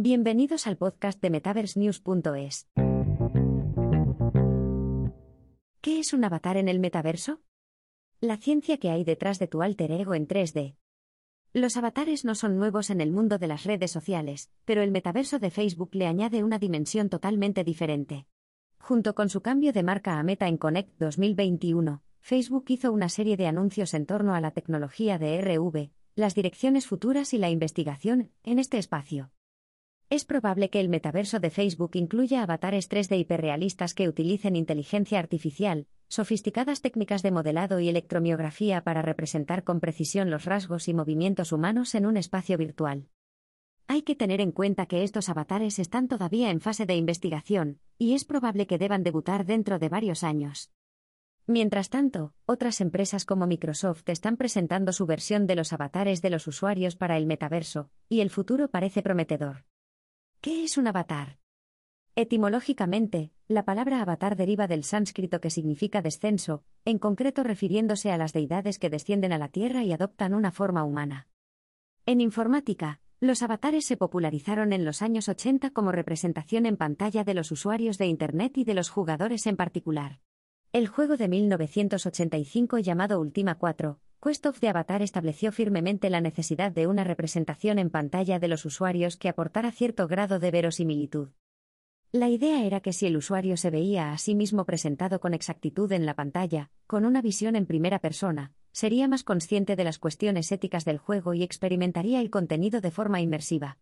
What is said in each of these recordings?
Bienvenidos al podcast de MetaverseNews.es. ¿Qué es un avatar en el metaverso? La ciencia que hay detrás de tu alter ego en 3D. Los avatares no son nuevos en el mundo de las redes sociales, pero el metaverso de Facebook le añade una dimensión totalmente diferente. Junto con su cambio de marca a Meta en Connect 2021, Facebook hizo una serie de anuncios en torno a la tecnología de RV, las direcciones futuras y la investigación en este espacio. Es probable que el metaverso de Facebook incluya avatares 3D hiperrealistas que utilicen inteligencia artificial, sofisticadas técnicas de modelado y electromiografía para representar con precisión los rasgos y movimientos humanos en un espacio virtual. Hay que tener en cuenta que estos avatares están todavía en fase de investigación, y es probable que deban debutar dentro de varios años. Mientras tanto, otras empresas como Microsoft están presentando su versión de los avatares de los usuarios para el metaverso, y el futuro parece prometedor. ¿Qué es un avatar? Etimológicamente, la palabra avatar deriva del sánscrito que significa descenso, en concreto refiriéndose a las deidades que descienden a la Tierra y adoptan una forma humana. En informática, los avatares se popularizaron en los años 80 como representación en pantalla de los usuarios de Internet y de los jugadores en particular. El juego de 1985 llamado Ultima 4, Quest of the Avatar estableció firmemente la necesidad de una representación en pantalla de los usuarios que aportara cierto grado de verosimilitud. La idea era que si el usuario se veía a sí mismo presentado con exactitud en la pantalla, con una visión en primera persona, sería más consciente de las cuestiones éticas del juego y experimentaría el contenido de forma inmersiva.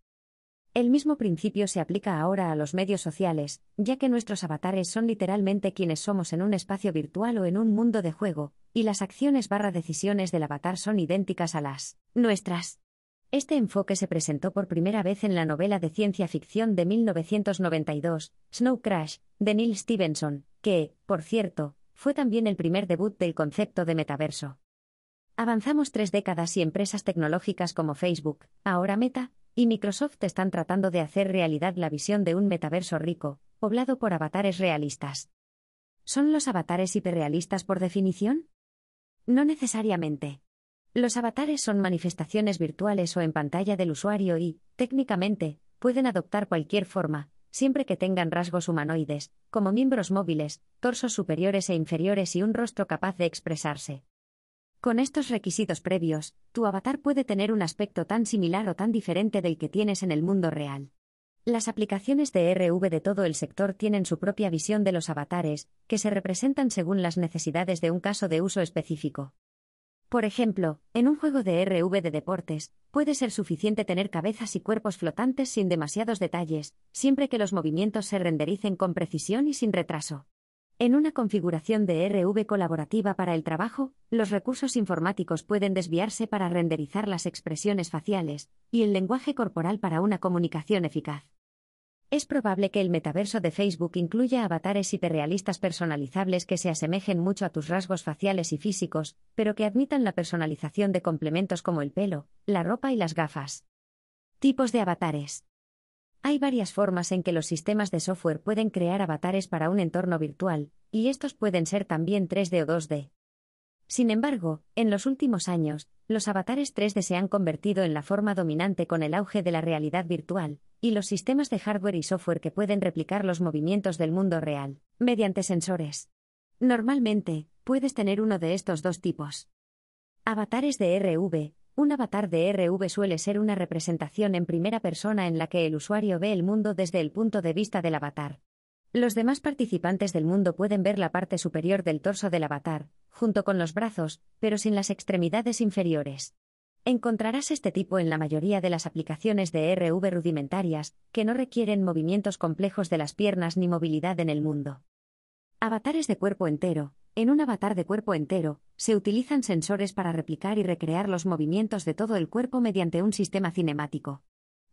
El mismo principio se aplica ahora a los medios sociales, ya que nuestros avatares son literalmente quienes somos en un espacio virtual o en un mundo de juego, y las acciones barra decisiones del avatar son idénticas a las nuestras. Este enfoque se presentó por primera vez en la novela de ciencia ficción de 1992, Snow Crash, de Neil Stevenson, que, por cierto, fue también el primer debut del concepto de metaverso. Avanzamos tres décadas y empresas tecnológicas como Facebook, ahora Meta, y Microsoft están tratando de hacer realidad la visión de un metaverso rico, poblado por avatares realistas. ¿Son los avatares hiperrealistas por definición? No necesariamente. Los avatares son manifestaciones virtuales o en pantalla del usuario y, técnicamente, pueden adoptar cualquier forma, siempre que tengan rasgos humanoides, como miembros móviles, torsos superiores e inferiores y un rostro capaz de expresarse. Con estos requisitos previos, tu avatar puede tener un aspecto tan similar o tan diferente del que tienes en el mundo real. Las aplicaciones de RV de todo el sector tienen su propia visión de los avatares, que se representan según las necesidades de un caso de uso específico. Por ejemplo, en un juego de RV de deportes, puede ser suficiente tener cabezas y cuerpos flotantes sin demasiados detalles, siempre que los movimientos se rendericen con precisión y sin retraso. En una configuración de RV colaborativa para el trabajo, los recursos informáticos pueden desviarse para renderizar las expresiones faciales y el lenguaje corporal para una comunicación eficaz. Es probable que el metaverso de Facebook incluya avatares hiperrealistas personalizables que se asemejen mucho a tus rasgos faciales y físicos, pero que admitan la personalización de complementos como el pelo, la ropa y las gafas. Tipos de avatares. Hay varias formas en que los sistemas de software pueden crear avatares para un entorno virtual, y estos pueden ser también 3D o 2D. Sin embargo, en los últimos años, los avatares 3D se han convertido en la forma dominante con el auge de la realidad virtual, y los sistemas de hardware y software que pueden replicar los movimientos del mundo real, mediante sensores. Normalmente, puedes tener uno de estos dos tipos. Avatares de RV, un avatar de RV suele ser una representación en primera persona en la que el usuario ve el mundo desde el punto de vista del avatar. Los demás participantes del mundo pueden ver la parte superior del torso del avatar, junto con los brazos, pero sin las extremidades inferiores. Encontrarás este tipo en la mayoría de las aplicaciones de RV rudimentarias, que no requieren movimientos complejos de las piernas ni movilidad en el mundo. Avatares de cuerpo entero, en un avatar de cuerpo entero, se utilizan sensores para replicar y recrear los movimientos de todo el cuerpo mediante un sistema cinemático.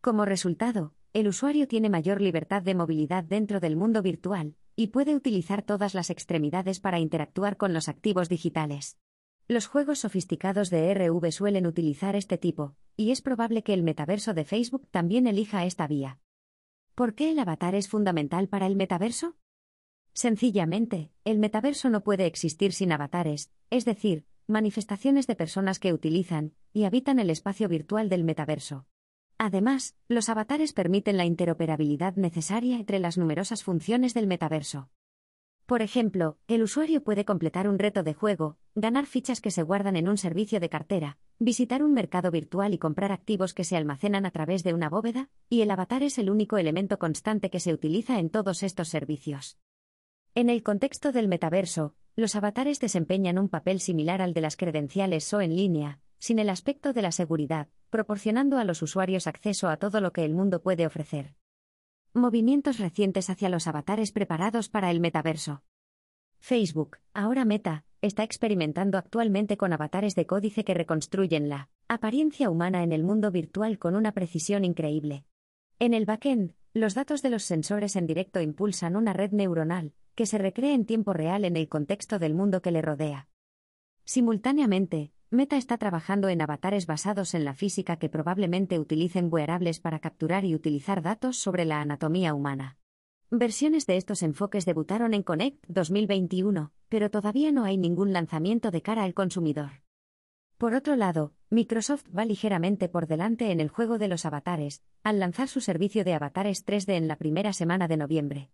Como resultado, el usuario tiene mayor libertad de movilidad dentro del mundo virtual, y puede utilizar todas las extremidades para interactuar con los activos digitales. Los juegos sofisticados de RV suelen utilizar este tipo, y es probable que el metaverso de Facebook también elija esta vía. ¿Por qué el avatar es fundamental para el metaverso? Sencillamente, el metaverso no puede existir sin avatares, es decir, manifestaciones de personas que utilizan y habitan el espacio virtual del metaverso. Además, los avatares permiten la interoperabilidad necesaria entre las numerosas funciones del metaverso. Por ejemplo, el usuario puede completar un reto de juego, ganar fichas que se guardan en un servicio de cartera, visitar un mercado virtual y comprar activos que se almacenan a través de una bóveda, y el avatar es el único elemento constante que se utiliza en todos estos servicios. En el contexto del metaverso, los avatares desempeñan un papel similar al de las credenciales o en línea, sin el aspecto de la seguridad, proporcionando a los usuarios acceso a todo lo que el mundo puede ofrecer. Movimientos recientes hacia los avatares preparados para el metaverso. Facebook, ahora Meta, está experimentando actualmente con avatares de códice que reconstruyen la apariencia humana en el mundo virtual con una precisión increíble. En el backend, los datos de los sensores en directo impulsan una red neuronal, que se recrea en tiempo real en el contexto del mundo que le rodea. Simultáneamente, Meta está trabajando en avatares basados en la física que probablemente utilicen wearables para capturar y utilizar datos sobre la anatomía humana. Versiones de estos enfoques debutaron en Connect 2021, pero todavía no hay ningún lanzamiento de cara al consumidor. Por otro lado, Microsoft va ligeramente por delante en el juego de los avatares, al lanzar su servicio de avatares 3D en la primera semana de noviembre.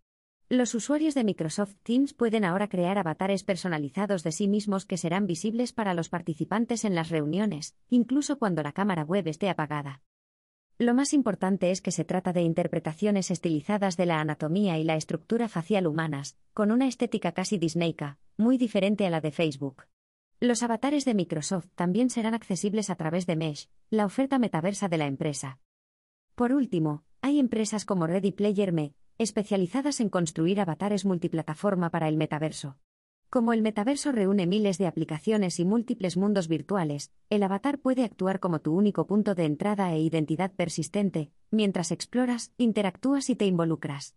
Los usuarios de Microsoft Teams pueden ahora crear avatares personalizados de sí mismos que serán visibles para los participantes en las reuniones, incluso cuando la cámara web esté apagada. Lo más importante es que se trata de interpretaciones estilizadas de la anatomía y la estructura facial humanas, con una estética casi disneyca, muy diferente a la de Facebook. Los avatares de Microsoft también serán accesibles a través de Mesh, la oferta metaversa de la empresa. Por último, hay empresas como Ready Player Me, especializadas en construir avatares multiplataforma para el metaverso. Como el metaverso reúne miles de aplicaciones y múltiples mundos virtuales, el avatar puede actuar como tu único punto de entrada e identidad persistente, mientras exploras, interactúas y te involucras.